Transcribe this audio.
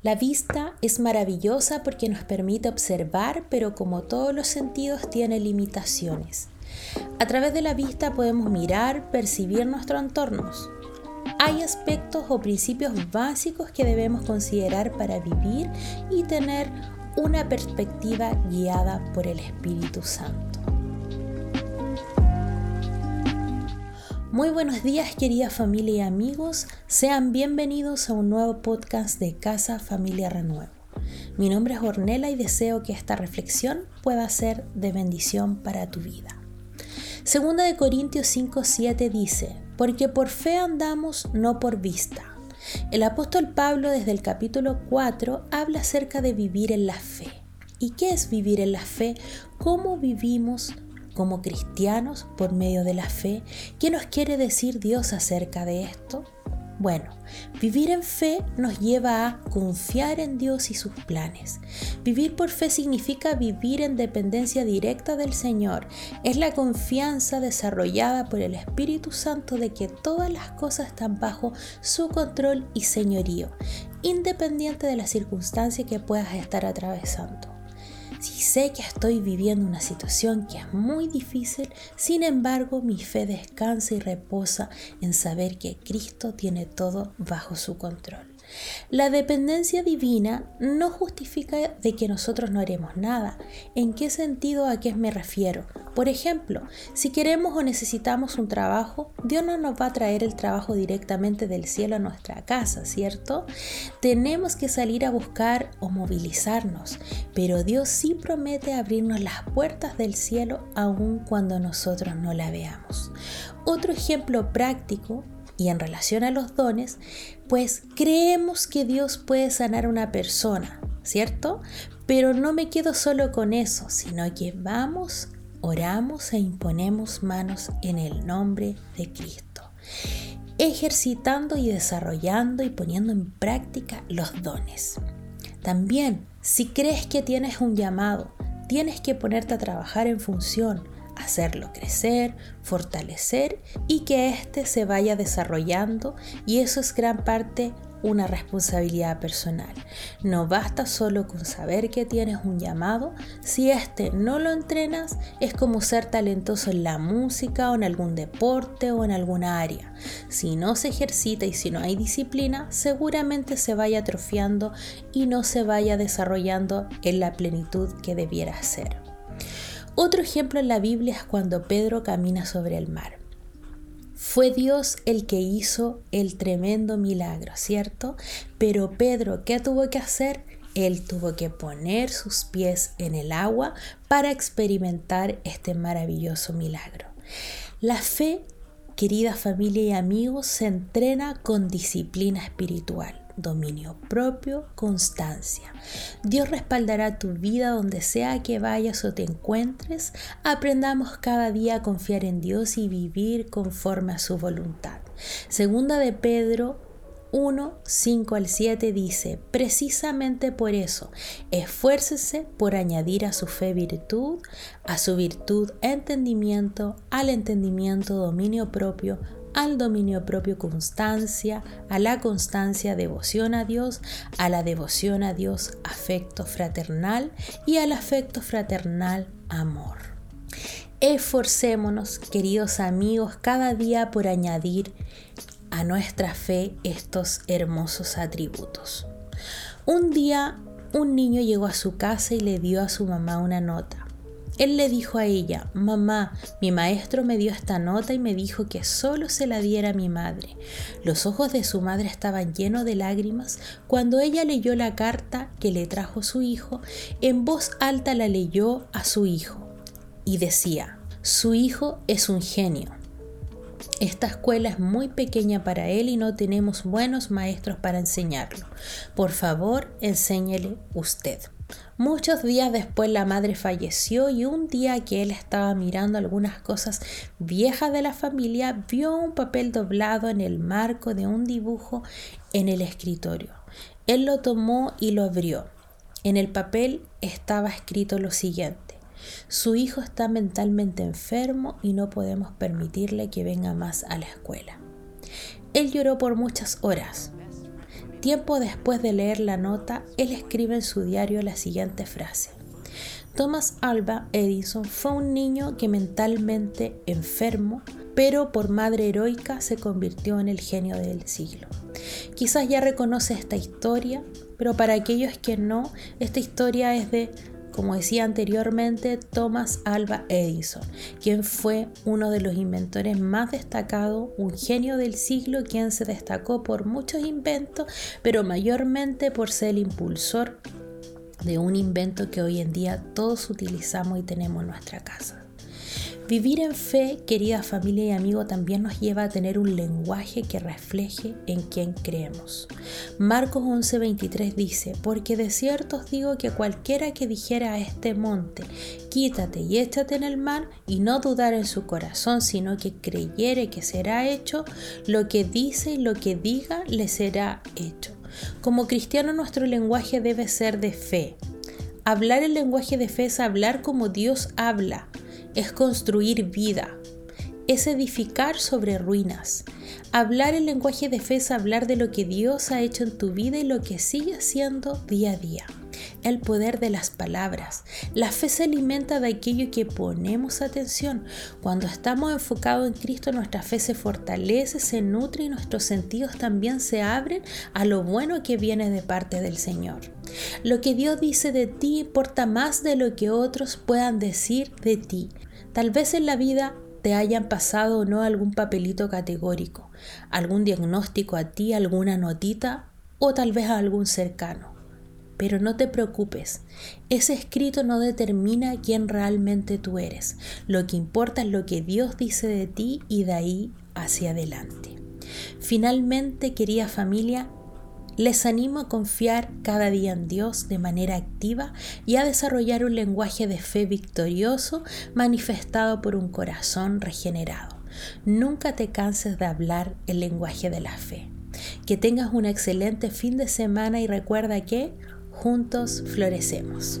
La vista es maravillosa porque nos permite observar, pero como todos los sentidos tiene limitaciones. A través de la vista podemos mirar, percibir nuestro entorno. Hay aspectos o principios básicos que debemos considerar para vivir y tener una perspectiva guiada por el Espíritu Santo. Muy buenos días querida familia y amigos, sean bienvenidos a un nuevo podcast de Casa Familia Renuevo. Mi nombre es Ornella y deseo que esta reflexión pueda ser de bendición para tu vida. Segunda de Corintios 5:7 dice, porque por fe andamos, no por vista. El apóstol Pablo desde el capítulo 4 habla acerca de vivir en la fe. ¿Y qué es vivir en la fe? ¿Cómo vivimos como cristianos por medio de la fe. ¿Qué nos quiere decir Dios acerca de esto? Bueno, vivir en fe nos lleva a confiar en Dios y sus planes. Vivir por fe significa vivir en dependencia directa del Señor. Es la confianza desarrollada por el Espíritu Santo de que todas las cosas están bajo su control y señorío, independiente de la circunstancia que puedas estar atravesando. Si sé que estoy viviendo una situación que es muy difícil, sin embargo mi fe descansa y reposa en saber que Cristo tiene todo bajo su control. La dependencia divina no justifica de que nosotros no haremos nada. ¿En qué sentido a qué me refiero? Por ejemplo, si queremos o necesitamos un trabajo, Dios no nos va a traer el trabajo directamente del cielo a nuestra casa, ¿cierto? Tenemos que salir a buscar o movilizarnos, pero Dios sí promete abrirnos las puertas del cielo aun cuando nosotros no la veamos. Otro ejemplo práctico y en relación a los dones, pues creemos que Dios puede sanar a una persona, ¿cierto? Pero no me quedo solo con eso, sino que vamos, oramos e imponemos manos en el nombre de Cristo, ejercitando y desarrollando y poniendo en práctica los dones. También, si crees que tienes un llamado, tienes que ponerte a trabajar en función, hacerlo crecer, fortalecer y que éste se vaya desarrollando y eso es gran parte una responsabilidad personal. No basta solo con saber que tienes un llamado, si este no lo entrenas es como ser talentoso en la música o en algún deporte o en alguna área. Si no se ejercita y si no hay disciplina, seguramente se vaya atrofiando y no se vaya desarrollando en la plenitud que debiera ser. Otro ejemplo en la Biblia es cuando Pedro camina sobre el mar. Fue Dios el que hizo el tremendo milagro, ¿cierto? Pero Pedro, ¿qué tuvo que hacer? Él tuvo que poner sus pies en el agua para experimentar este maravilloso milagro. La fe, querida familia y amigos, se entrena con disciplina espiritual dominio propio, constancia. Dios respaldará tu vida donde sea que vayas o te encuentres. Aprendamos cada día a confiar en Dios y vivir conforme a su voluntad. Segunda de Pedro 1, 5 al 7 dice, precisamente por eso, esfuércese por añadir a su fe virtud, a su virtud entendimiento, al entendimiento dominio propio, al dominio propio constancia, a la constancia devoción a Dios, a la devoción a Dios afecto fraternal y al afecto fraternal amor. Esforcémonos, queridos amigos, cada día por añadir a nuestra fe estos hermosos atributos. Un día un niño llegó a su casa y le dio a su mamá una nota. Él le dijo a ella, mamá, mi maestro me dio esta nota y me dijo que solo se la diera a mi madre. Los ojos de su madre estaban llenos de lágrimas cuando ella leyó la carta que le trajo su hijo, en voz alta la leyó a su hijo y decía, su hijo es un genio. Esta escuela es muy pequeña para él y no tenemos buenos maestros para enseñarlo. Por favor, enséñele usted. Muchos días después la madre falleció y un día que él estaba mirando algunas cosas viejas de la familia, vio un papel doblado en el marco de un dibujo en el escritorio. Él lo tomó y lo abrió. En el papel estaba escrito lo siguiente. Su hijo está mentalmente enfermo y no podemos permitirle que venga más a la escuela. Él lloró por muchas horas. Tiempo después de leer la nota, él escribe en su diario la siguiente frase. Thomas Alba Edison fue un niño que mentalmente enfermo, pero por madre heroica se convirtió en el genio del siglo. Quizás ya reconoce esta historia, pero para aquellos que no, esta historia es de como decía anteriormente, Thomas Alba Edison, quien fue uno de los inventores más destacados, un genio del siglo, quien se destacó por muchos inventos, pero mayormente por ser el impulsor de un invento que hoy en día todos utilizamos y tenemos en nuestra casa. Vivir en fe, querida familia y amigo, también nos lleva a tener un lenguaje que refleje en quien creemos. Marcos 11:23 dice, porque de cierto os digo que cualquiera que dijera a este monte, quítate y échate en el mar, y no dudar en su corazón, sino que creyere que será hecho, lo que dice y lo que diga le será hecho. Como cristiano nuestro lenguaje debe ser de fe. Hablar el lenguaje de fe es hablar como Dios habla es construir vida, es edificar sobre ruinas. Hablar el lenguaje de fe es hablar de lo que Dios ha hecho en tu vida y lo que sigue haciendo día a día. El poder de las palabras. La fe se alimenta de aquello que ponemos atención. Cuando estamos enfocados en Cristo, nuestra fe se fortalece, se nutre y nuestros sentidos también se abren a lo bueno que viene de parte del Señor. Lo que Dios dice de ti importa más de lo que otros puedan decir de ti. Tal vez en la vida te hayan pasado o no algún papelito categórico, algún diagnóstico a ti, alguna notita o tal vez a algún cercano. Pero no te preocupes, ese escrito no determina quién realmente tú eres. Lo que importa es lo que Dios dice de ti y de ahí hacia adelante. Finalmente, querida familia, les animo a confiar cada día en Dios de manera activa y a desarrollar un lenguaje de fe victorioso manifestado por un corazón regenerado. Nunca te canses de hablar el lenguaje de la fe. Que tengas un excelente fin de semana y recuerda que juntos florecemos.